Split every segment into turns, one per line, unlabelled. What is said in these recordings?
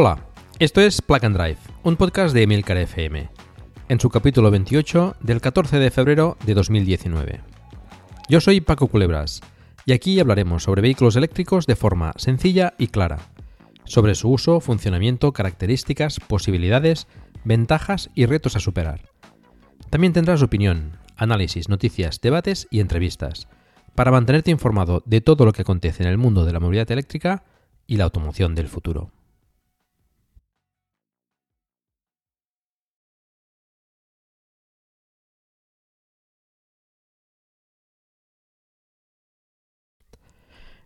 Hola, esto es Plug and Drive, un podcast de Emilcar FM, en su capítulo 28 del 14 de febrero de 2019. Yo soy Paco Culebras y aquí hablaremos sobre vehículos eléctricos de forma sencilla y clara, sobre su uso, funcionamiento, características, posibilidades, ventajas y retos a superar. También tendrás opinión, análisis, noticias, debates y entrevistas, para mantenerte informado de todo lo que acontece en el mundo de la movilidad eléctrica y la automoción del futuro.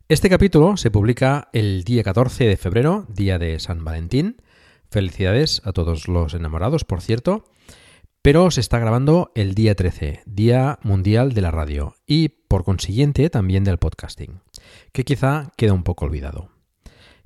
Este capítulo se publica el día 14 de febrero, día de San Valentín. Felicidades a todos los enamorados, por cierto. Pero se está grabando el día 13, Día Mundial de la Radio, y por consiguiente también del podcasting, que quizá queda un poco olvidado.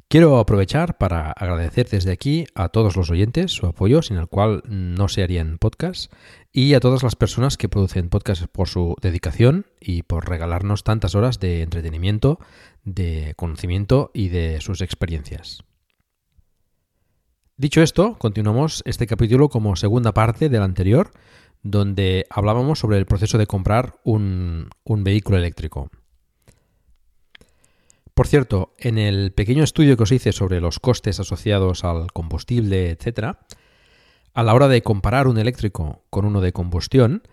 Quiero aprovechar para agradecer desde aquí a todos los oyentes su apoyo, sin el cual no se harían podcasts, y a todas las personas que producen podcasts por su dedicación y por regalarnos tantas horas de entretenimiento, de conocimiento y de sus experiencias. Dicho esto, continuamos este capítulo como segunda parte del anterior, donde hablábamos sobre el proceso de comprar un, un vehículo eléctrico. Por cierto, en el pequeño estudio que os hice sobre los costes asociados al combustible, etc., a la hora de comparar un eléctrico con uno de combustión,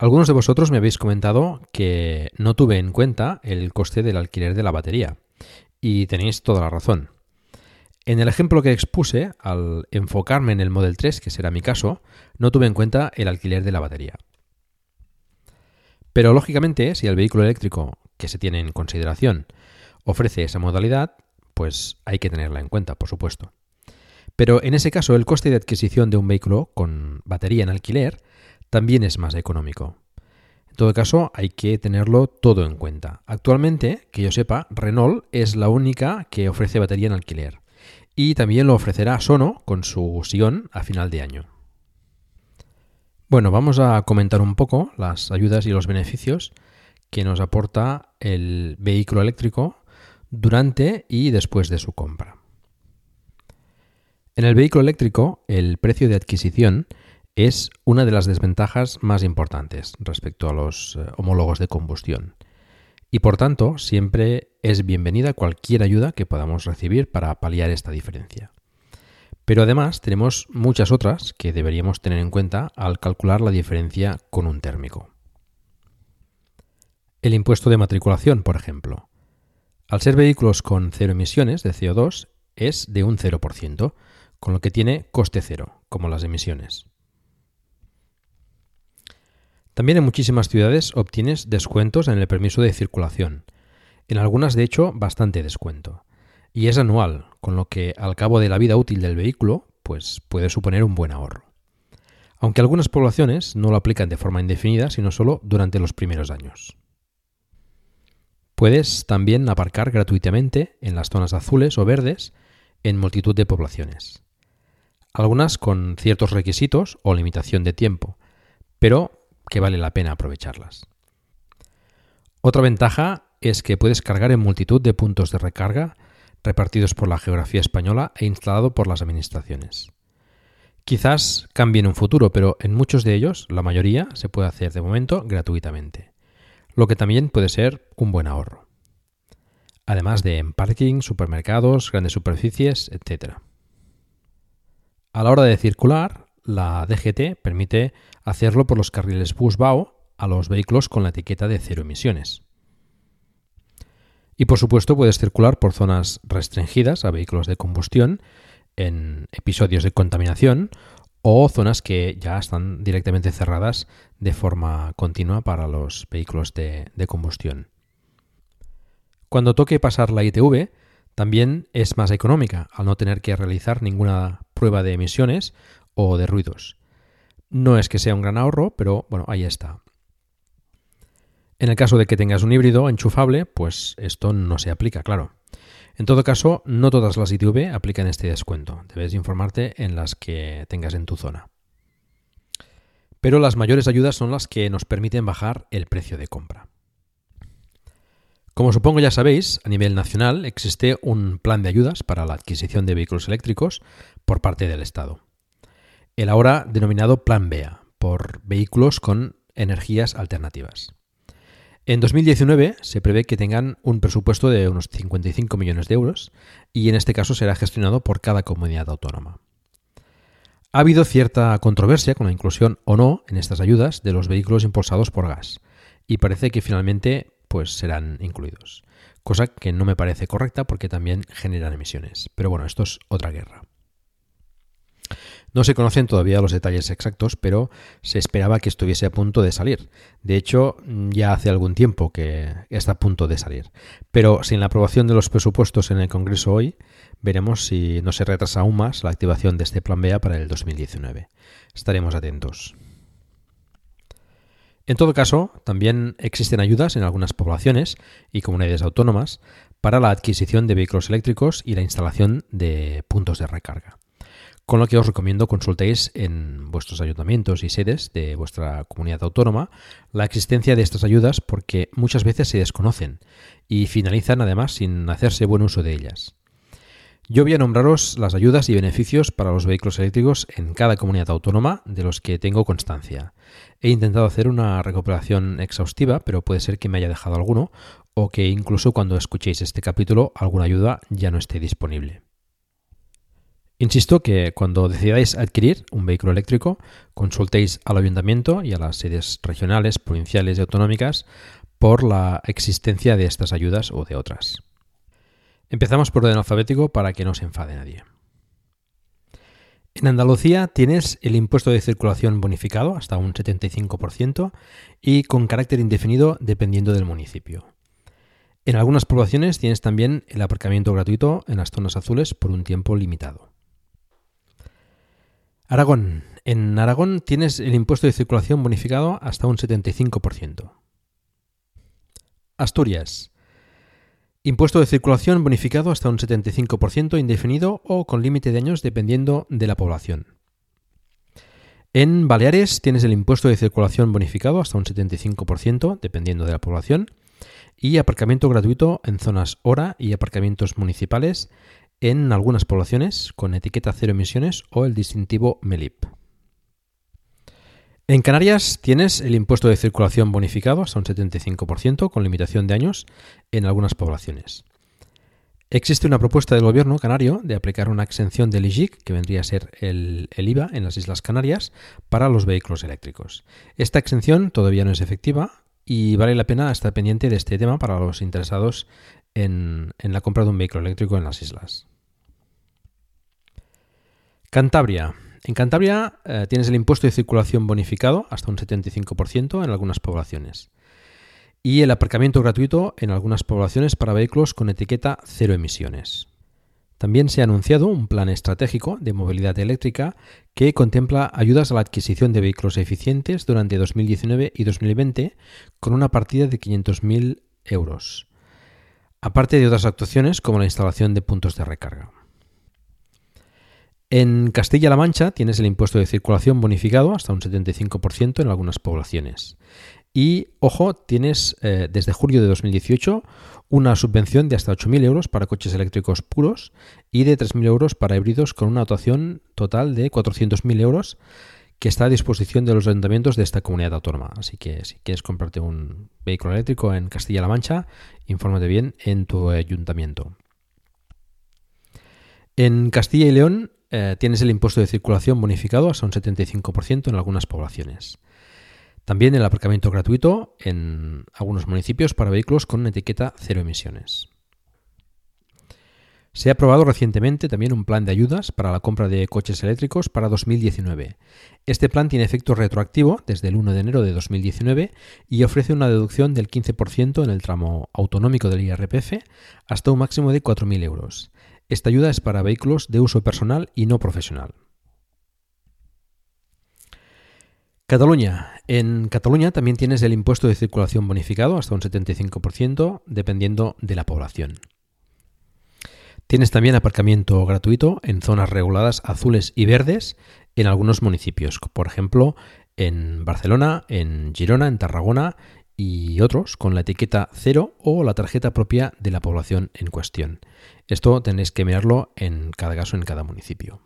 algunos de vosotros me habéis comentado que no tuve en cuenta el coste del alquiler de la batería. Y tenéis toda la razón. En el ejemplo que expuse, al enfocarme en el Model 3, que será mi caso, no tuve en cuenta el alquiler de la batería. Pero lógicamente, si el vehículo eléctrico que se tiene en consideración ofrece esa modalidad, pues hay que tenerla en cuenta, por supuesto. Pero en ese caso, el coste de adquisición de un vehículo con batería en alquiler también es más económico. En todo caso, hay que tenerlo todo en cuenta. Actualmente, que yo sepa, Renault es la única que ofrece batería en alquiler. Y también lo ofrecerá Sono con su Sion a final de año. Bueno, vamos a comentar un poco las ayudas y los beneficios que nos aporta el vehículo eléctrico durante y después de su compra. En el vehículo eléctrico, el precio de adquisición es una de las desventajas más importantes respecto a los eh, homólogos de combustión. Y por tanto, siempre es bienvenida cualquier ayuda que podamos recibir para paliar esta diferencia. Pero además tenemos muchas otras que deberíamos tener en cuenta al calcular la diferencia con un térmico. El impuesto de matriculación, por ejemplo. Al ser vehículos con cero emisiones de CO2, es de un 0%, con lo que tiene coste cero, como las emisiones. También en muchísimas ciudades obtienes descuentos en el permiso de circulación, en algunas de hecho bastante descuento, y es anual, con lo que al cabo de la vida útil del vehículo, pues puede suponer un buen ahorro. Aunque algunas poblaciones no lo aplican de forma indefinida, sino solo durante los primeros años. Puedes también aparcar gratuitamente en las zonas azules o verdes en multitud de poblaciones. Algunas con ciertos requisitos o limitación de tiempo, pero que vale la pena aprovecharlas. Otra ventaja es que puedes cargar en multitud de puntos de recarga repartidos por la geografía española e instalado por las administraciones. Quizás cambie en un futuro, pero en muchos de ellos, la mayoría, se puede hacer de momento gratuitamente lo que también puede ser un buen ahorro. Además de en parking, supermercados, grandes superficies, etc. A la hora de circular, la DGT permite hacerlo por los carriles bus-BAO a los vehículos con la etiqueta de cero emisiones. Y por supuesto puedes circular por zonas restringidas a vehículos de combustión en episodios de contaminación o zonas que ya están directamente cerradas de forma continua para los vehículos de, combustión. Cuando toque pasar la ITV, también es más económica al no tener que realizar ninguna prueba de emisiones o de ruidos. No es que sea un gran ahorro, pero bueno, ahí está. En el caso de que tengas un híbrido enchufable, pues esto no se aplica, claro. En todo caso, no todas las ITV aplican este descuento. Debes informarte en las que tengas en tu zona. Pero las mayores ayudas son las que nos permiten bajar el precio de compra. Como supongo ya sabéis, a nivel nacional existe un plan de ayudas para la adquisición de vehículos eléctricos por parte del Estado. El ahora denominado Plan BEA, por vehículos con energías alternativas. En 2019 se prevé que tengan un presupuesto de unos 55 millones de euros y en este caso será gestionado por cada comunidad autónoma. Ha habido cierta controversia con la inclusión o no en estas ayudas de los vehículos impulsados por gas y parece que finalmente pues serán incluidos, cosa que no me parece correcta porque también generan emisiones. Pero bueno, esto es otra guerra. No se conocen todavía los detalles exactos, pero se esperaba que estuviese a punto de salir. De hecho, ya hace algún tiempo que está a punto de salir. Pero sin la aprobación de los presupuestos en el Congreso hoy, veremos si no se retrasa aún más la activación de este plan BEA para el 2019. Estaremos atentos. En todo caso, también existen ayudas en algunas poblaciones y comunidades autónomas para la adquisición de vehículos eléctricos y la instalación de puntos de recarga con lo que os recomiendo consultéis en vuestros ayuntamientos y sedes de vuestra comunidad autónoma la existencia de estas ayudas porque muchas veces se desconocen y finalizan además sin hacerse buen uso de ellas. Yo voy a nombraros las ayudas y beneficios para los vehículos eléctricos en cada comunidad autónoma de los que tengo constancia. He intentado hacer una recuperación exhaustiva, pero puede ser que me haya dejado alguno o que incluso cuando escuchéis este capítulo alguna ayuda ya no esté disponible. Insisto que cuando decidáis adquirir un vehículo eléctrico, consultéis al ayuntamiento y a las sedes regionales, provinciales y autonómicas por la existencia de estas ayudas o de otras. Empezamos por orden alfabético para que no se enfade nadie. En Andalucía tienes el impuesto de circulación bonificado hasta un 75% y con carácter indefinido dependiendo del municipio. En algunas poblaciones tienes también el aparcamiento gratuito en las zonas azules por un tiempo limitado. Aragón. En Aragón tienes el impuesto de circulación bonificado hasta un 75%. Asturias. Impuesto de circulación bonificado hasta un 75% indefinido o con límite de años dependiendo de la población. En Baleares tienes el impuesto de circulación bonificado hasta un 75% dependiendo de la población y aparcamiento gratuito en zonas hora y aparcamientos municipales en algunas poblaciones con etiqueta cero emisiones o el distintivo MELIP. En Canarias tienes el impuesto de circulación bonificado hasta un 75% con limitación de años en algunas poblaciones. Existe una propuesta del gobierno canario de aplicar una exención del IGIC, que vendría a ser el, IVA en las Islas Canarias, para los vehículos eléctricos. Esta exención todavía no es efectiva y vale la pena estar pendiente de este tema para los interesados en, la compra de un vehículo eléctrico en las islas. Cantabria. En Cantabria eh, tienes el impuesto de circulación bonificado hasta un 75% en algunas poblaciones y el aparcamiento gratuito en algunas poblaciones para vehículos con etiqueta cero emisiones. También se ha anunciado un plan estratégico de movilidad eléctrica que contempla ayudas a la adquisición de vehículos eficientes durante 2019 y 2020 con una partida de 500.000 euros aparte de otras actuaciones como la instalación de puntos de recarga. En Castilla-La Mancha tienes el impuesto de circulación bonificado hasta un 75% en algunas poblaciones. Y, ojo, tienes eh, desde julio de 2018 una subvención de hasta 8.000 euros para coches eléctricos puros y de 3.000 euros para híbridos con una dotación total de 400.000 euros que está a disposición de los ayuntamientos de esta comunidad autónoma. Así que si quieres comprarte un vehículo eléctrico en Castilla-La Mancha, infórmate bien en tu ayuntamiento. En Castilla y León eh, tienes el impuesto de circulación bonificado hasta un 75% en algunas poblaciones. También el aparcamiento gratuito en algunos municipios para vehículos con etiqueta cero emisiones. Se ha aprobado recientemente también un plan de ayudas para la compra de coches eléctricos para 2019. Este plan tiene efecto retroactivo desde el 1 de enero de 2019 y ofrece una deducción del 15% en el tramo autonómico del IRPF hasta un máximo de 4.000 euros. Esta ayuda es para vehículos de uso personal y no profesional. Cataluña. En Cataluña también tienes el impuesto de circulación bonificado hasta un 75% dependiendo de la población. Tienes también aparcamiento gratuito en zonas reguladas azules y verdes en algunos municipios, por ejemplo en Barcelona, en Girona, en Tarragona y otros con la etiqueta cero o la tarjeta propia de la población en cuestión. Esto tenéis que mirarlo en cada caso en cada municipio.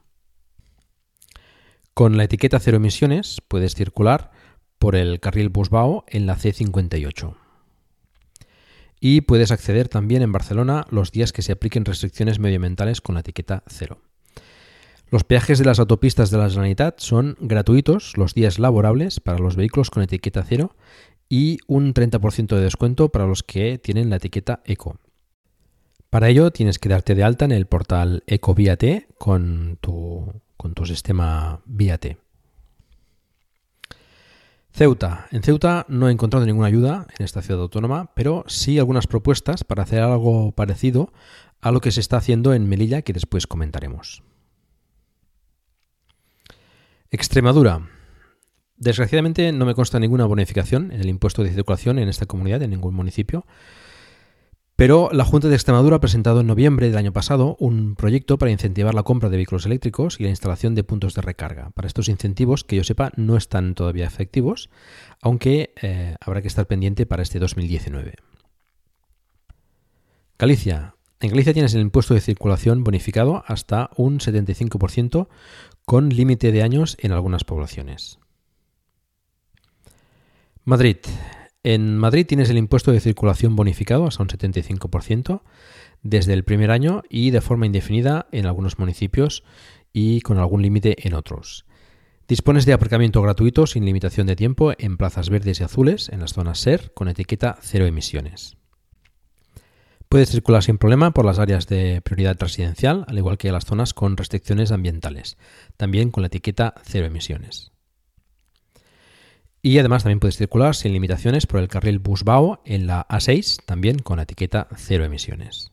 Con la etiqueta cero emisiones puedes circular por el carril Busbao en la C58 y puedes acceder también en Barcelona los días que se apliquen restricciones medioambientales con la etiqueta cero. Los peajes de las autopistas de la Generalitat son gratuitos los días laborables para los vehículos con etiqueta cero y un 30% de descuento para los que tienen la etiqueta eco. Para ello tienes que darte de alta en el portal EcoViat con tu, con tu sistema VIAT. Ceuta. En Ceuta no he encontrado ninguna ayuda en esta ciudad autónoma, pero sí algunas propuestas para hacer algo parecido a lo que se está haciendo en Melilla que después comentaremos. Extremadura. Desgraciadamente no me consta ninguna bonificación en el impuesto de circulación en esta comunidad, en ningún municipio, pero la Junta de Extremadura ha presentado en noviembre del año pasado un proyecto para incentivar la compra de vehículos eléctricos y la instalación de puntos de recarga. Para estos incentivos, que yo sepa, no están todavía efectivos, aunque eh, habrá que estar pendiente para este 2019. Galicia. En Galicia tienes el impuesto de circulación bonificado hasta un 75% con límite de años en algunas poblaciones. Madrid. En Madrid tienes el impuesto de circulación bonificado hasta un 75% desde el primer año y de forma indefinida en algunos municipios y con algún límite en otros. Dispones de aparcamiento gratuito sin limitación de tiempo en plazas verdes y azules en las zonas SER con etiqueta cero emisiones. Puedes circular sin problema por las áreas de prioridad residencial, al igual que las zonas con restricciones ambientales, también con la etiqueta cero emisiones. Y además también puedes circular sin limitaciones por el carril Busbao en la A6, también con etiqueta cero emisiones.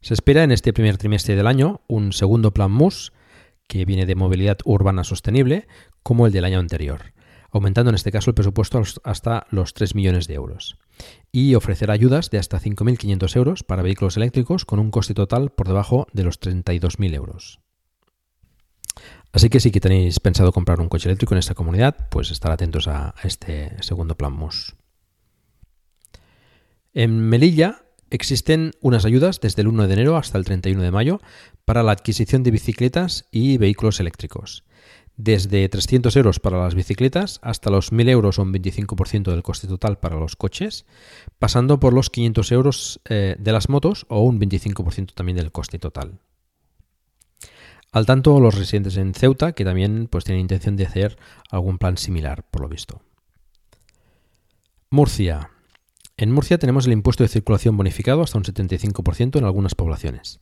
Se espera en este primer trimestre del año un segundo plan MUS que viene de movilidad urbana sostenible como el del año anterior, aumentando en este caso el presupuesto hasta los 3 millones de euros. Y ofrecerá ayudas de hasta 5.500 euros para vehículos eléctricos con un coste total por debajo de los 32.000 euros. Así que si que tenéis pensado comprar un coche eléctrico en esta comunidad, pues estar atentos a, este segundo plan MUS. En Melilla existen unas ayudas desde el 1 de enero hasta el 31 de mayo para la adquisición de bicicletas y vehículos eléctricos. Desde 300 euros para las bicicletas hasta los 1.000 euros o un 25% del coste total para los coches, pasando por los 500 euros eh, de las motos o un 25% también del coste total. Al tanto, los residentes en Ceuta, que también pues, tienen intención de hacer algún plan similar, por lo visto. Murcia. En Murcia tenemos el impuesto de circulación bonificado hasta un 75% en algunas poblaciones.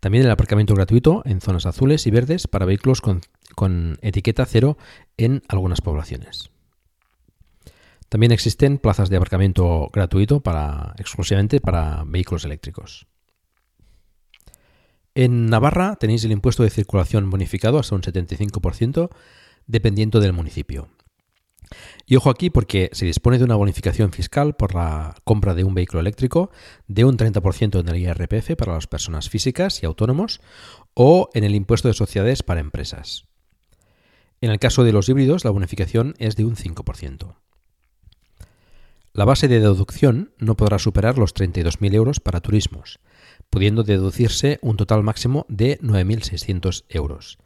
También el aparcamiento gratuito en zonas azules y verdes para vehículos con, etiqueta cero en algunas poblaciones. También existen plazas de aparcamiento gratuito para, exclusivamente para vehículos eléctricos. En Navarra tenéis el impuesto de circulación bonificado hasta un 75% dependiendo del municipio. Y ojo aquí porque se dispone de una bonificación fiscal por la compra de un vehículo eléctrico de un 30% en el IRPF para las personas físicas y autónomos o en el impuesto de sociedades para empresas. En el caso de los híbridos, la bonificación es de un 5%. La base de deducción no podrá superar los 32.000 euros para turismos, pudiendo deducirse un total máximo de 9.600 euros.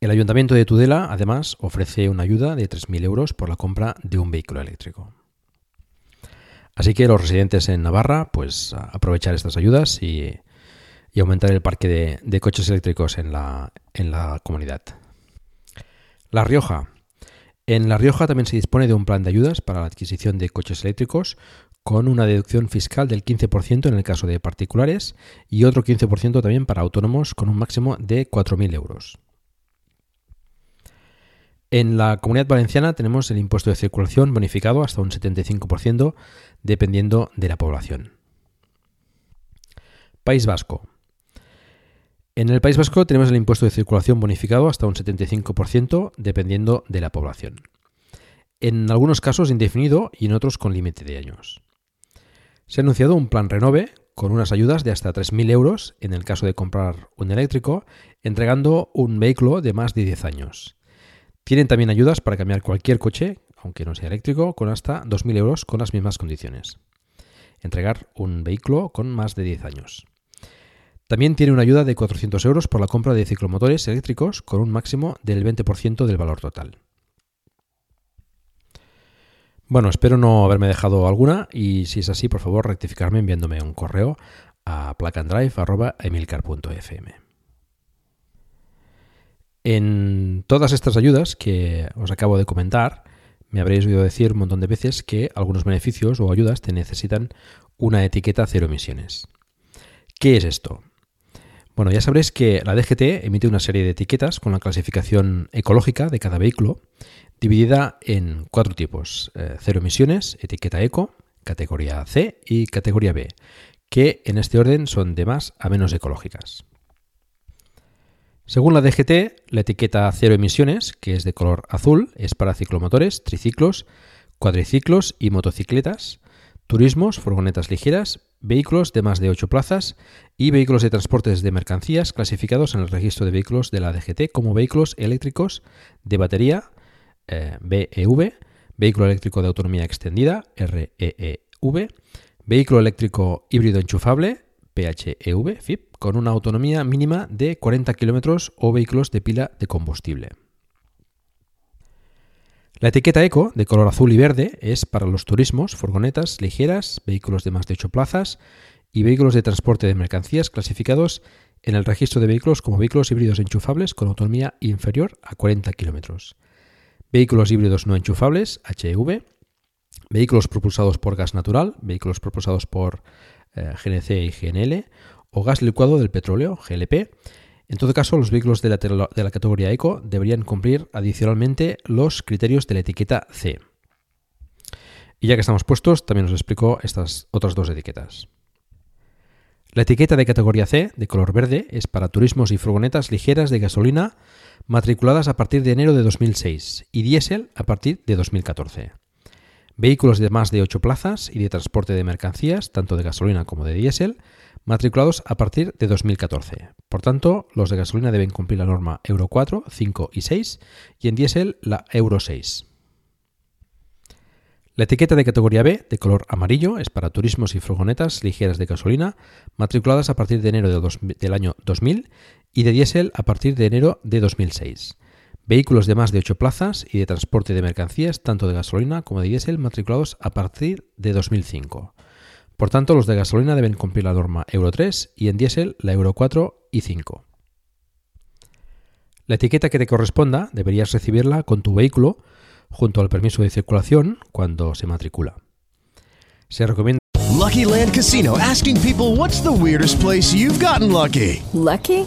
El Ayuntamiento de Tudela, además, ofrece una ayuda de 3.000 euros por la compra de un vehículo eléctrico. Así que los residentes en Navarra, pues aprovechar estas ayudas y, aumentar el parque de, coches eléctricos en la, en la comunidad. La Rioja. En La Rioja también se dispone de un plan de ayudas para la adquisición de coches eléctricos con una deducción fiscal del 15% en el caso de particulares y otro 15% también para autónomos con un máximo de 4.000 euros. En la comunidad valenciana tenemos el impuesto de circulación bonificado hasta un 75% dependiendo de la población. País Vasco. En el País Vasco tenemos el impuesto de circulación bonificado hasta un 75% dependiendo de la población. En algunos casos indefinido y en otros con límite de años. Se ha anunciado un plan Renove con unas ayudas de hasta 3.000 euros en el caso de comprar un eléctrico, entregando un vehículo de más de 10 años. Tienen también ayudas para cambiar cualquier coche, aunque no sea eléctrico, con hasta 2.000 euros con las mismas condiciones. Entregar un vehículo con más de 10 años. También tiene una ayuda de 400 euros por la compra de ciclomotores eléctricos con un máximo del 20% del valor total. Bueno, espero no haberme dejado alguna y si es así, por favor, rectificarme enviándome un correo a placandrive.emilcar.fm. En todas estas ayudas que os acabo de comentar, me habréis oído decir un montón de veces que algunos beneficios o ayudas te necesitan una etiqueta cero emisiones. ¿Qué es esto? Bueno, ya sabréis que la DGT emite una serie de etiquetas con la clasificación ecológica de cada vehículo, dividida en cuatro tipos. Eh, cero emisiones, etiqueta eco, categoría C y categoría B, que en este orden son de más a menos ecológicas. Según la DGT, la etiqueta cero emisiones, que es de color azul, es para ciclomotores, triciclos, cuadriciclos y motocicletas, turismos, furgonetas ligeras, vehículos de más de 8 plazas y vehículos de transportes de mercancías clasificados en el registro de vehículos de la DGT como vehículos eléctricos de batería BEV, vehículo eléctrico de autonomía extendida REEV, vehículo eléctrico híbrido enchufable PHEV, FIP, con una autonomía mínima de 40 km o vehículos de pila de combustible. La etiqueta eco, de color azul y verde, es para los turismos, furgonetas ligeras, vehículos de más de 8 plazas y vehículos de transporte de mercancías clasificados en el registro de vehículos como vehículos híbridos enchufables con autonomía inferior a 40 km. Vehículos híbridos no enchufables, HEV, vehículos propulsados por gas natural, vehículos propulsados por eh, GNC y GNL, o gas licuado del petróleo, GLP. En todo caso, los vehículos de la, de la categoría Eco deberían cumplir adicionalmente los criterios de la etiqueta C. Y ya que estamos puestos, también os explico estas otras dos etiquetas. La etiqueta de categoría C, de color verde, es para turismos y furgonetas ligeras de gasolina matriculadas a partir de enero de 2006 y diésel a partir de 2014 vehículos de más de 8 plazas y de transporte de mercancías, tanto de gasolina como de diésel, matriculados a partir de 2014. Por tanto, los de gasolina deben cumplir la norma Euro 4, 5 y 6 y en diésel la Euro 6. La etiqueta de categoría B, de color amarillo, es para turismos y furgonetas ligeras de gasolina, matriculadas a partir de enero del año 2000 y de diésel a partir de enero de 2006. Vehículos de más de 8 plazas y de transporte de mercancías, tanto de gasolina como de diésel, matriculados a partir de 2005. Por tanto, los de gasolina deben cumplir la norma Euro 3 y en diésel la Euro 4 y 5. La etiqueta que te corresponda deberías recibirla con tu vehículo junto al permiso de circulación cuando se matricula. Se recomienda
Lucky Land Casino asking people what's the weirdest place you've gotten lucky?
Lucky?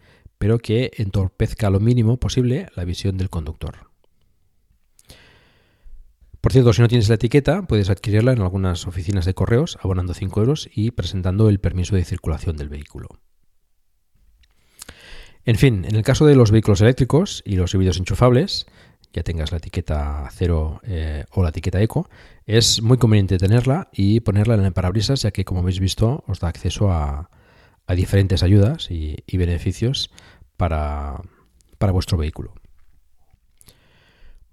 pero que entorpezca lo mínimo posible la visión del conductor. Por cierto, si no tienes la etiqueta, puedes adquirirla en algunas oficinas de correos abonando 5 euros y presentando el permiso de circulación del vehículo. En fin, en el caso de los vehículos eléctricos y los híbridos enchufables, ya tengas la etiqueta cero eh, o la etiqueta eco, es muy conveniente tenerla y ponerla en el parabrisas, ya que como habéis visto os da acceso a, diferentes ayudas y, beneficios para, vuestro vehículo.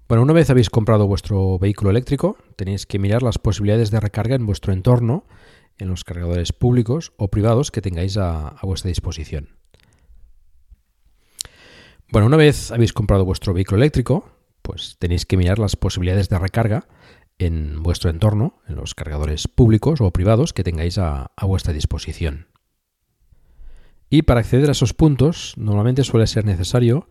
Bueno, una vez habéis comprado vuestro vehículo eléctrico, tenéis que mirar las posibilidades de recarga en vuestro entorno, en los cargadores públicos o privados que tengáis a vuestra disposición. Bueno, una vez habéis comprado vuestro vehículo eléctrico, pues tenéis que mirar las posibilidades de recarga en vuestro entorno, en los cargadores públicos o privados que tengáis a, vuestra disposición. Y para acceder a esos puntos, normalmente suele ser necesario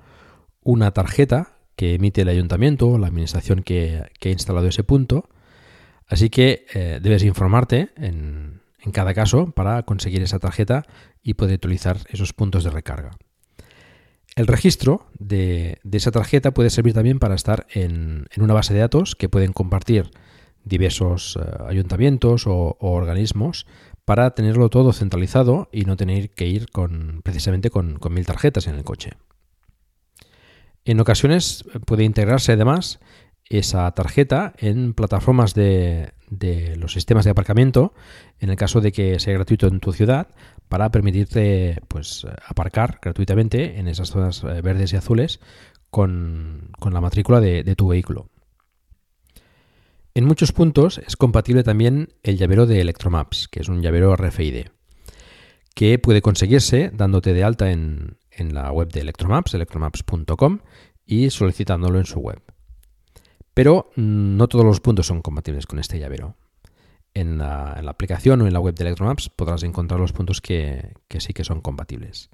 una tarjeta que emite el ayuntamiento o la administración que, ha instalado ese punto. Así que eh, debes informarte en cada caso para conseguir esa tarjeta y poder utilizar esos puntos de recarga. El registro de, esa tarjeta puede servir también para estar en, una base de datos que pueden compartir diversos eh, ayuntamientos o, organismos para tenerlo todo centralizado y no tener que ir con, precisamente con, mil tarjetas en el coche. En ocasiones puede integrarse además esa tarjeta en plataformas de, los sistemas de aparcamiento, en el caso de que sea gratuito en tu ciudad, para permitirte pues, aparcar gratuitamente en esas zonas eh, verdes y azules con, la matrícula de, tu vehículo. En muchos puntos es compatible también el llavero de Electromaps, que es un llavero RFID, que puede conseguirse dándote de alta en, en la web de Electromaps, electromaps.com, y solicitándolo en su web. Pero mm, no todos los puntos son compatibles con este llavero en la, aplicación o en la web de Electromaps podrás encontrar los puntos que, sí que son compatibles.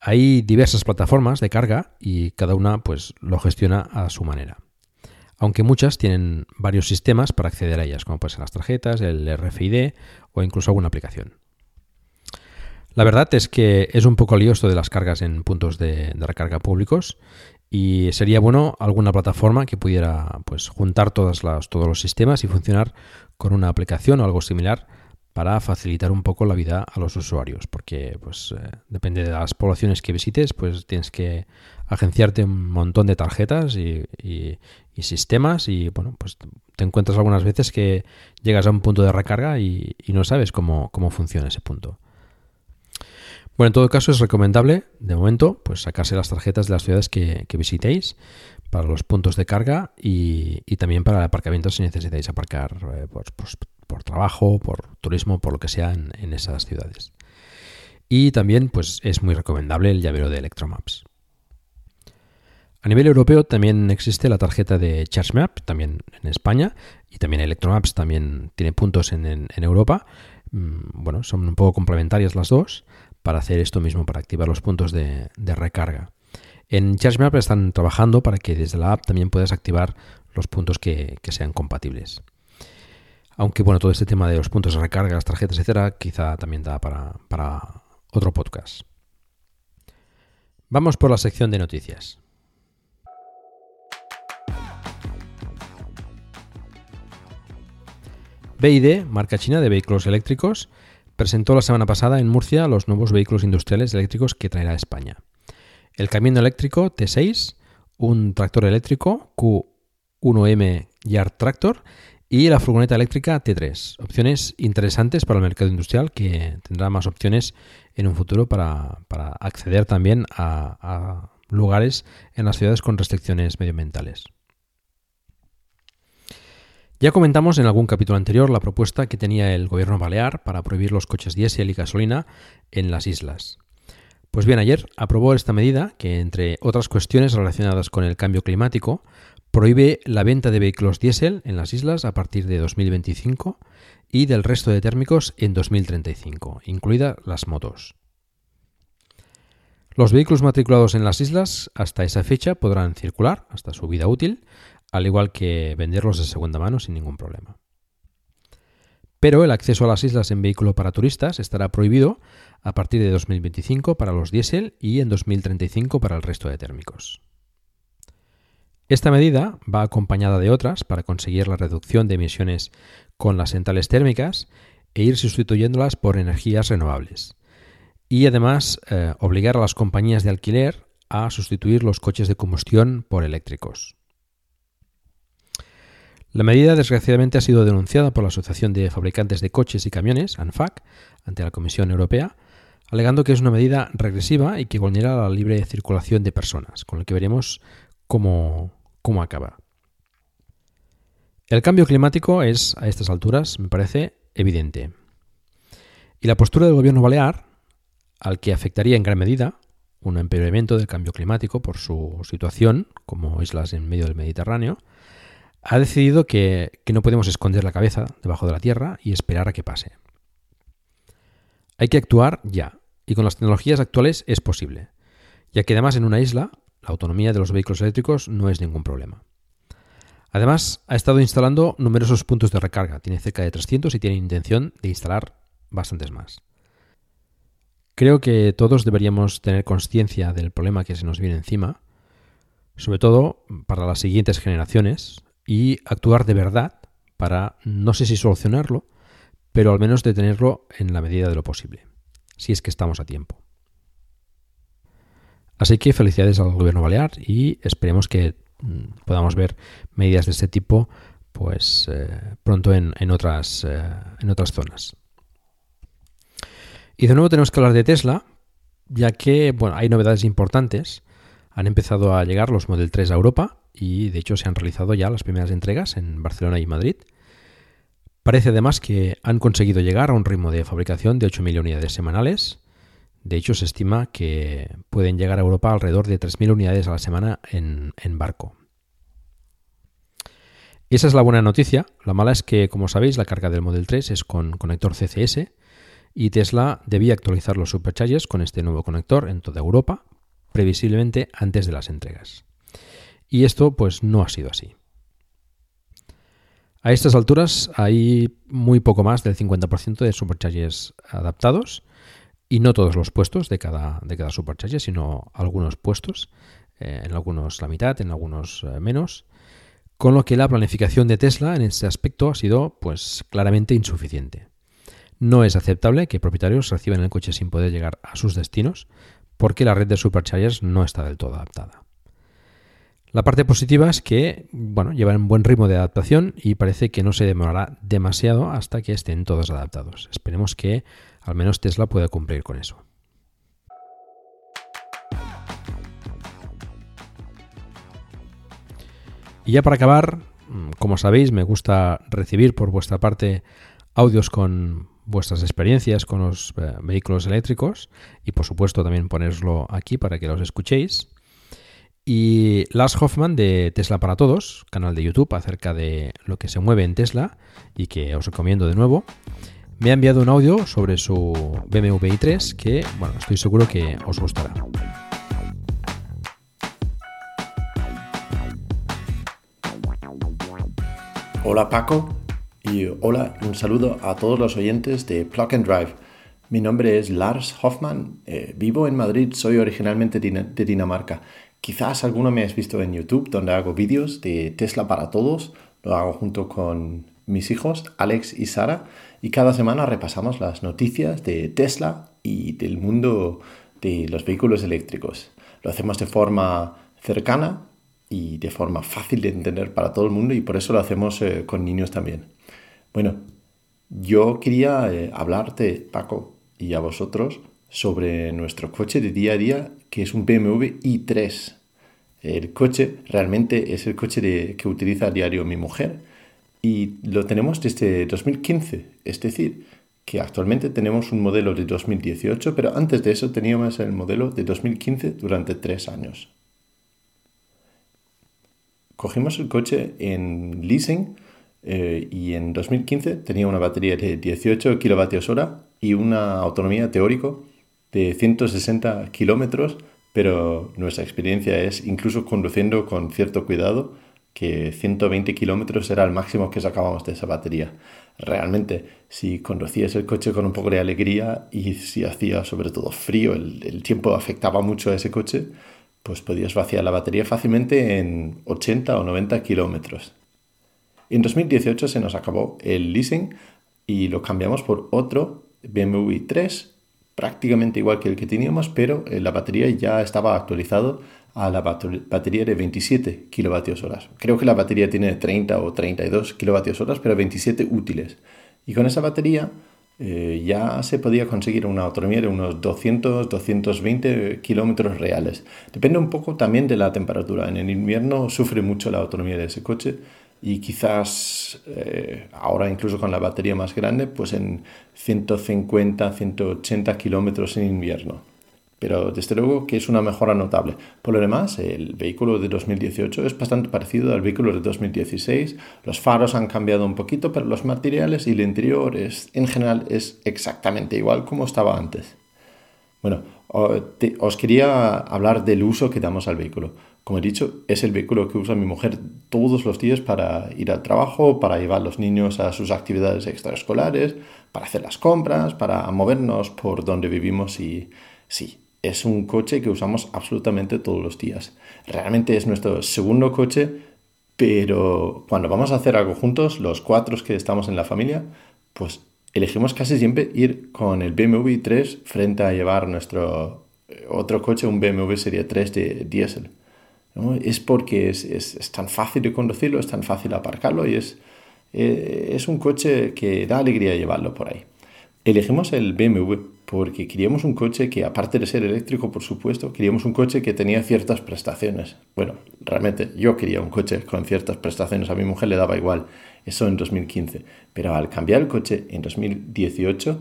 Hay diversas plataformas de carga y cada una pues lo gestiona a su manera. Aunque muchas tienen varios sistemas para acceder a ellas, como pueden ser las tarjetas, el RFID o incluso alguna aplicación. La verdad es que es un poco lío esto de las cargas en puntos de, recarga públicos y sería bueno alguna plataforma que pudiera pues, juntar todos los sistemas y funcionar con una aplicación o algo similar para facilitar un poco la vida a los usuarios, porque pues eh, depende de las poblaciones que visites, pues tienes que agenciarte un montón de tarjetas y, sistemas y bueno, pues te encuentras algunas veces que llegas a un punto de recarga y, no sabes cómo, cómo funciona ese punto. Bueno, en todo caso es recomendable, de momento, pues sacarse las tarjetas de las ciudades que, visitéis para los puntos de carga y, también para el aparcamiento si necesitáis aparcar eh, por, trabajo, por turismo, por lo que sea en, esas ciudades. Y también pues es muy recomendable el llavero de Electromaps. A nivel europeo también existe la tarjeta de ChargeMap, también en España, y también Electromaps también tiene puntos en Europa. Mm, bueno, son un poco complementarias las dos para hacer esto mismo, para activar los puntos de, recarga. En ChargeMap están trabajando para que desde la app también puedas activar los puntos que, sean compatibles. Aunque bueno, todo este tema de los puntos de recarga, las tarjetas, etcétera, quizá también da para, para otro podcast. Vamos por la sección de noticias. BID, marca china de vehículos eléctricos, presentó la semana pasada en Murcia los nuevos vehículos industriales eléctricos que traerá España. El camión eléctrico T6, un tractor eléctrico Q1M Yard Tractor y la furgoneta eléctrica T3. Opciones interesantes para el mercado industrial que tendrá más opciones en un futuro para, acceder también a lugares en las ciudades con restricciones medioambientales. Ya comentamos en algún capítulo anterior la propuesta que tenía el gobierno balear para prohibir los coches diésel y gasolina en las islas. Pues bien, ayer aprobó esta medida que, entre otras cuestiones relacionadas con el cambio climático, prohíbe la venta de vehículos diésel en las islas a partir de 2025 y del resto de térmicos en 2035, incluidas las motos. Los vehículos matriculados en las islas hasta esa fecha podrán circular hasta su vida útil, al igual que venderlos de segunda mano sin ningún problema. Pero el acceso a las islas en vehículo para turistas estará prohibido a partir de 2025 para los diésel y en 2035 para el resto de térmicos. Esta medida va acompañada de otras para conseguir la reducción de emisiones con las centrales térmicas e ir sustituyéndolas por energías renovables. Y además eh, obligar a las compañías de alquiler a sustituir los coches de combustión por eléctricos. La medida desgraciadamente ha sido denunciada por la Asociación de Fabricantes de Coches y Camiones, ANFAC, ante la Comisión Europea, alegando que es una medida regresiva y que vulnera la libre circulación de personas, con lo que veremos cómo, cómo acaba. El cambio climático es, a estas alturas, me parece evidente. Y la postura del gobierno balear, al que afectaría en gran medida un empeoramiento del cambio climático por su situación como islas en medio del Mediterráneo, ha decidido que, no podemos esconder la cabeza debajo de la tierra y esperar a que pase. Hay que actuar ya, y con las tecnologías actuales es posible, ya que además en una isla la autonomía de los vehículos eléctricos no es ningún problema. Además, ha estado instalando numerosos puntos de recarga, tiene cerca de 300 y tiene intención de instalar bastantes más. Creo que todos deberíamos tener conciencia del problema que se nos viene encima, sobre todo para las siguientes generaciones, y actuar de verdad para, no sé si solucionarlo, pero al menos detenerlo en la medida de lo posible, si es que estamos a tiempo. Así que felicidades al gobierno balear y esperemos que mm, podamos ver medidas de este tipo pues eh, pronto en, otras, eh, en otras zonas. Y de nuevo tenemos que hablar de Tesla, ya que bueno, hay novedades importantes. Han empezado a llegar los Model 3 a Europa y de hecho se han realizado ya las primeras entregas en Barcelona y Madrid. Parece además que han conseguido llegar a un ritmo de fabricación de 8.000 unidades semanales. De hecho, se estima que pueden llegar a Europa alrededor de 3.000 unidades a la semana en, en barco. Esa es la buena noticia. La mala es que, como sabéis, la carga del Model 3 es con conector CCS y Tesla debía actualizar los superchargers con este nuevo conector en toda Europa, previsiblemente antes de las entregas. Y esto pues no ha sido así. A estas alturas hay muy poco más del 50% de superchargers adaptados y no todos los puestos de cada, de cada supercharger, sino algunos puestos, eh, en algunos la mitad, en algunos eh, menos, con lo que la planificación de Tesla en este aspecto ha sido pues claramente insuficiente. No es aceptable que propietarios reciban el coche sin poder llegar a sus destinos porque la red de superchargers no está del todo adaptada. La parte positiva es que, bueno, llevan un buen ritmo de adaptación y parece que no se demorará demasiado hasta que estén todos adaptados. Esperemos que al menos Tesla pueda cumplir con eso. Y ya para acabar, mm, como sabéis, me gusta recibir por vuestra parte audios con vuestras experiencias con los eh, vehículos eléctricos y por supuesto también ponerlo aquí para que los escuchéis. Y Lars Hoffman de Tesla para Todos, canal de YouTube acerca de lo que se mueve en Tesla y que os recomiendo de nuevo, me ha enviado un audio sobre su BMW i3 que, bueno, estoy seguro que os gustará.
Hola Paco y hola, un saludo a todos los oyentes de Plug and Drive. Mi nombre es Lars Hoffman, eh, vivo en Madrid, soy originalmente de Dinamarca Quizás alguno me has visto en YouTube donde hago vídeos de Tesla para todos. Lo hago junto con mis hijos, Alex y Sara, y cada semana repasamos las noticias de Tesla y del mundo de los vehículos eléctricos. Lo hacemos de forma cercana y de forma fácil de entender para todo el mundo y por eso lo hacemos eh, con niños también. Bueno, yo quería eh, hablarte, Paco, y a vosotros sobre nuestro coche de día a día, que es un BMW i3. El coche realmente es el coche que utiliza a diario mi mujer y lo tenemos desde 2015. Es decir, que actualmente tenemos un modelo de 2018, pero antes de eso teníamos el modelo de 2015 durante tres años. Cogimos el coche en leasing eh, y en 2015 tenía una batería de 18 kWh y una autonomía teórico de 160 kilómetros, pero nuestra experiencia es, incluso conduciendo con cierto cuidado, que 120 kilómetros era el máximo que sacábamos de esa batería. Realmente, si conducías el coche con un poco de alegría y si hacía sobre todo frío, el, tiempo afectaba mucho a ese coche, pues podías vaciar la batería fácilmente en 80 o 90 kilómetros. En 2018 se nos acabó el leasing y lo cambiamos por otro BMW 3 prácticamente igual que el que teníamos, pero eh, la batería ya estaba actualizado a la batería de 27 kilovatios horas. Creo que la batería tiene 30 o 32 kilovatios horas, pero 27 útiles. Y con esa batería eh, ya se podía conseguir una autonomía de unos 200-220 kilómetros reales. Depende un poco también de la temperatura. En el invierno sufre mucho la autonomía de ese coche y quizás eh, ahora incluso con la batería más grande, pues en 150, 180 kilómetros en invierno. Pero desde luego que es una mejora notable. Por lo demás, el vehículo de 2018 es bastante parecido al vehículo de 2016. Los faros han cambiado un poquito, pero los materiales y el interior es, en general es exactamente igual como estaba antes. Bueno, os quería hablar del uso que damos al vehículo. Como he dicho, es el vehículo que usa mi mujer todos los días para ir al trabajo, para llevar a los niños a sus actividades extraescolares, para hacer las compras, para movernos por donde vivimos y sí, es un coche que usamos absolutamente todos los días. Realmente es nuestro segundo coche, pero cuando vamos a hacer algo juntos, los cuatro que estamos en la familia, pues elegimos casi siempre ir con el BMW 3 frente a llevar nuestro eh, otro coche, un BMW Serie 3 de diésel. Es porque es, tan fácil de conducirlo, es tan fácil aparcarlo y es, eh, es un coche que da alegría llevarlo por ahí. Elegimos el BMW porque queríamos un coche que, aparte de ser eléctrico, por supuesto, queríamos un coche que tenía ciertas prestaciones. Bueno, realmente yo quería un coche con ciertas prestaciones, a mi mujer le daba igual, eso en 2015. Pero al cambiar el coche en 2018,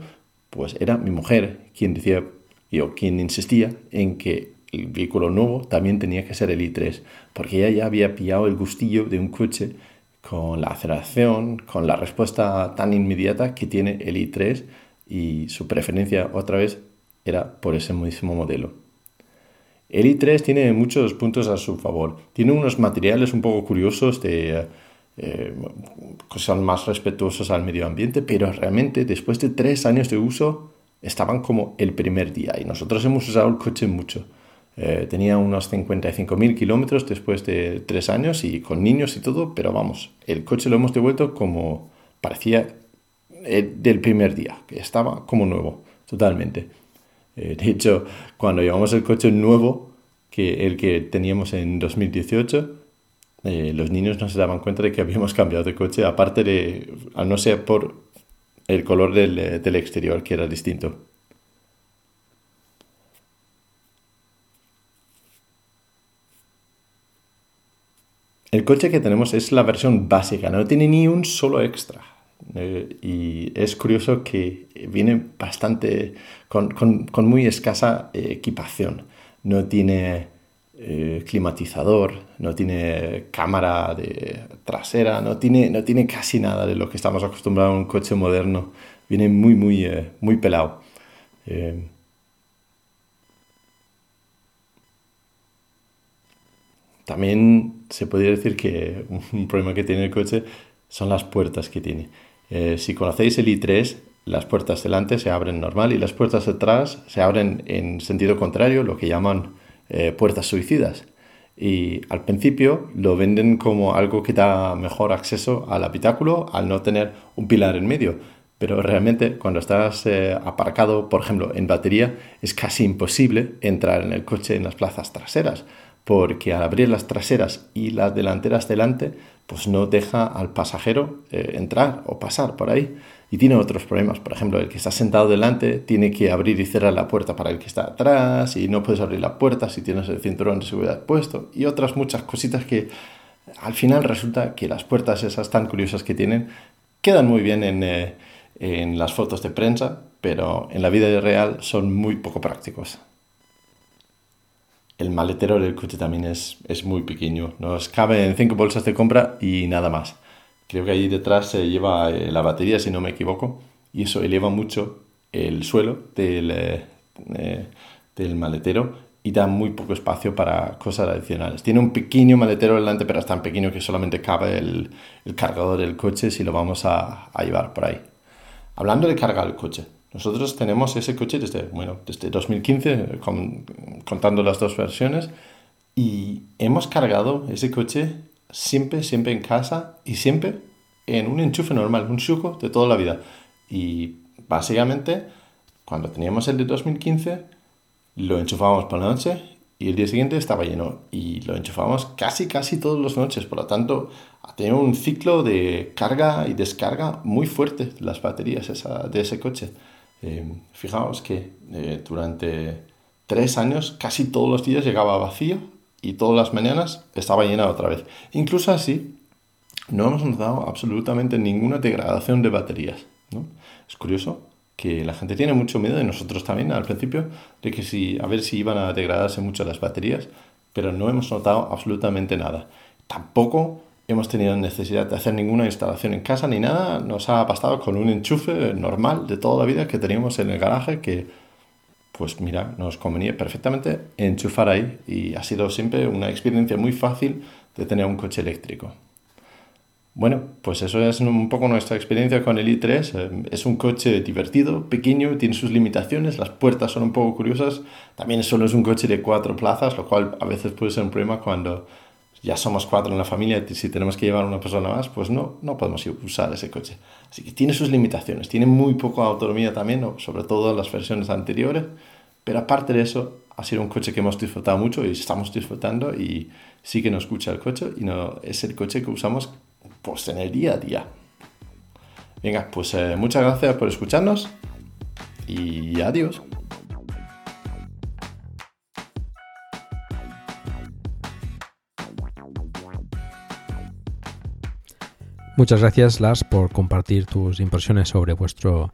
pues era mi mujer quien decía, yo quien insistía en que el vehículo nuevo también tenía que ser el i3, porque ella ya había pillado el gustillo de un coche con la aceleración, con la respuesta tan inmediata que tiene el i3 y su preferencia otra vez era por ese mismo modelo. El i3 tiene muchos puntos a su favor. Tiene unos materiales un poco curiosos de, eh, son más respetuosos al medio ambiente, pero realmente después de tres años de uso estaban como el primer día y nosotros hemos usado el coche mucho. Eh, tenía unos 55.000 kilómetros después de tres años y con niños y todo, pero vamos, el coche lo hemos devuelto como parecía eh, del primer día, que estaba como nuevo, totalmente. Eh, de hecho, cuando llevamos el coche nuevo, que el que teníamos en 2018, los niños no se daban cuenta de que habíamos cambiado de coche, aparte de, al no ser por el color del, del exterior, que era distinto. El coche que tenemos es la versión básica, no tiene ni un solo extra. Eh, y es curioso que viene bastante con, muy escasa eh, equipación. No tiene eh, climatizador, no tiene cámara de trasera, no tiene, no tiene casi nada de lo que estamos acostumbrados a un coche moderno. Viene muy, muy, muy pelado. También se podría decir que un problema que tiene el coche son las puertas que tiene. Eh, si conocéis el i3, las puertas delante se abren normal y las puertas detrás se abren en sentido contrario, lo que llaman eh, puertas suicidas. Y al principio lo venden como algo que da mejor acceso al habitáculo al no tener un pilar en medio. Pero realmente cuando estás eh, aparcado, por ejemplo, en batería, es casi imposible entrar en el coche en las plazas traseras porque al abrir las traseras y las delanteras delante, pues no deja al pasajero eh, entrar o pasar por ahí. Y tiene otros problemas, por ejemplo, el que está sentado delante tiene que abrir y cerrar la puerta para el que está atrás y no puedes abrir la puerta si tienes el cinturón de seguridad puesto y otras muchas cositas que al final resulta que las puertas esas tan curiosas que tienen quedan muy bien en, eh, en las fotos de prensa, pero en la vida real son muy poco prácticos el maletero del coche también es, es muy pequeño. Nos cabe en cinco bolsas de compra y nada más. Creo que ahí detrás se lleva eh, la batería, si no me equivoco, y eso eleva mucho el suelo del, eh, eh, del maletero y da muy poco espacio para cosas adicionales. Tiene un pequeño maletero delante, pero es tan pequeño que solamente cabe el, el cargador del coche si lo vamos a, a llevar por ahí. Hablando de cargar el coche, nosotros tenemos ese coche desde, bueno, desde 2015, contando las dos versiones, Y hemos cargado ese coche siempre, siempre en casa y siempre en un enchufe normal, un suco de toda la vida. Y básicamente, cuando teníamos el de 2015, lo enchufábamos por la noche y el día siguiente estaba lleno. Y lo enchufábamos casi, casi todas las noches. Por lo tanto, ha tenido un ciclo de carga y descarga muy fuerte las baterías de ese coche. Eh, fijaos que eh, durante tres años casi todos los días llegaba vacío y todas las mañanas estaba llena otra vez. Incluso así, no hemos notado absolutamente ninguna degradación de baterías. Es curioso que la gente tiene mucho miedo, de nosotros también al principio, de que si, a ver si iban a degradarse mucho las baterías, pero no hemos notado absolutamente nada. Tampoco hemos tenido necesidad de hacer ninguna instalación en casa ni nada, nos ha bastado con un enchufe normal de toda la vida que teníamos en el garaje que pues mira, nos convenía perfectamente enchufar ahí y ha sido siempre una experiencia muy fácil de tener un coche eléctrico. Bueno, pues eso es un poco nuestra experiencia con el i3. Eh, es un coche divertido, pequeño, tiene sus limitaciones, las puertas son un poco curiosas. También solo es un coche de cuatro plazas, lo cual a veces puede ser un problema cuando ya somos cuatro en la familia si tenemos que llevar una persona más, pues no, no podemos usar ese coche. Así que tiene sus limitaciones, tiene muy poca autonomía también, sobre todo en las versiones anteriores, pero aparte de eso, ha sido un coche que hemos disfrutado mucho y estamos disfrutando y sí que nos escucha el coche y no es el coche que usamos pues en el día a día. Venga, pues eh, muchas gracias por escucharnos y adiós.
Muchas gracias, Lars, por compartir tus impresiones sobre vuestro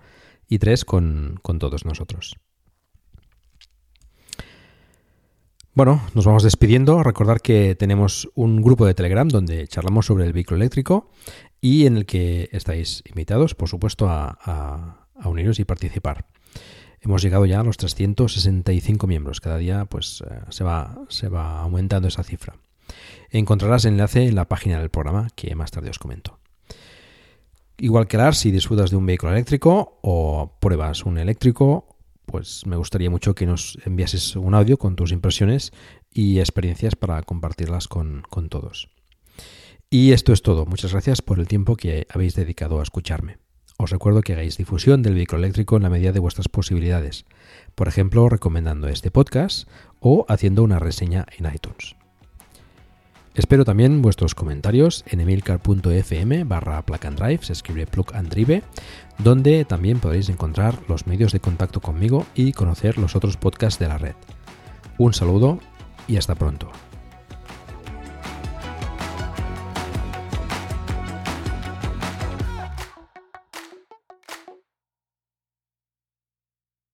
i3 con, con todos nosotros. Bueno, nos vamos despidiendo. Recordar que tenemos un grupo de Telegram donde charlamos sobre el vehículo eléctrico y en el que estáis invitados, por supuesto, a, uniros y participar. Hemos llegado ya a los 365 miembros. Cada día pues, eh, se, va, se va aumentando esa cifra. Encontrarás el enlace en la página del programa que más tarde os comento. Igual que Lars, si disfrutas de un vehículo eléctrico o pruebas un eléctrico pues me gustaría mucho que nos enviases un audio con tus impresiones y experiencias para compartirlas con, con todos. Y esto es todo. Muchas gracias por el tiempo que habéis dedicado a escucharme. Os recuerdo que hagáis difusión del vehículo eléctrico en la medida de vuestras posibilidades, por ejemplo, recomendando este podcast o haciendo una reseña en iTunes. Espero también vuestros comentarios en emilcar.fm barra se escribe plug and drive, donde también podréis encontrar los medios de contacto conmigo y conocer los otros podcasts de la red. Un saludo y hasta pronto.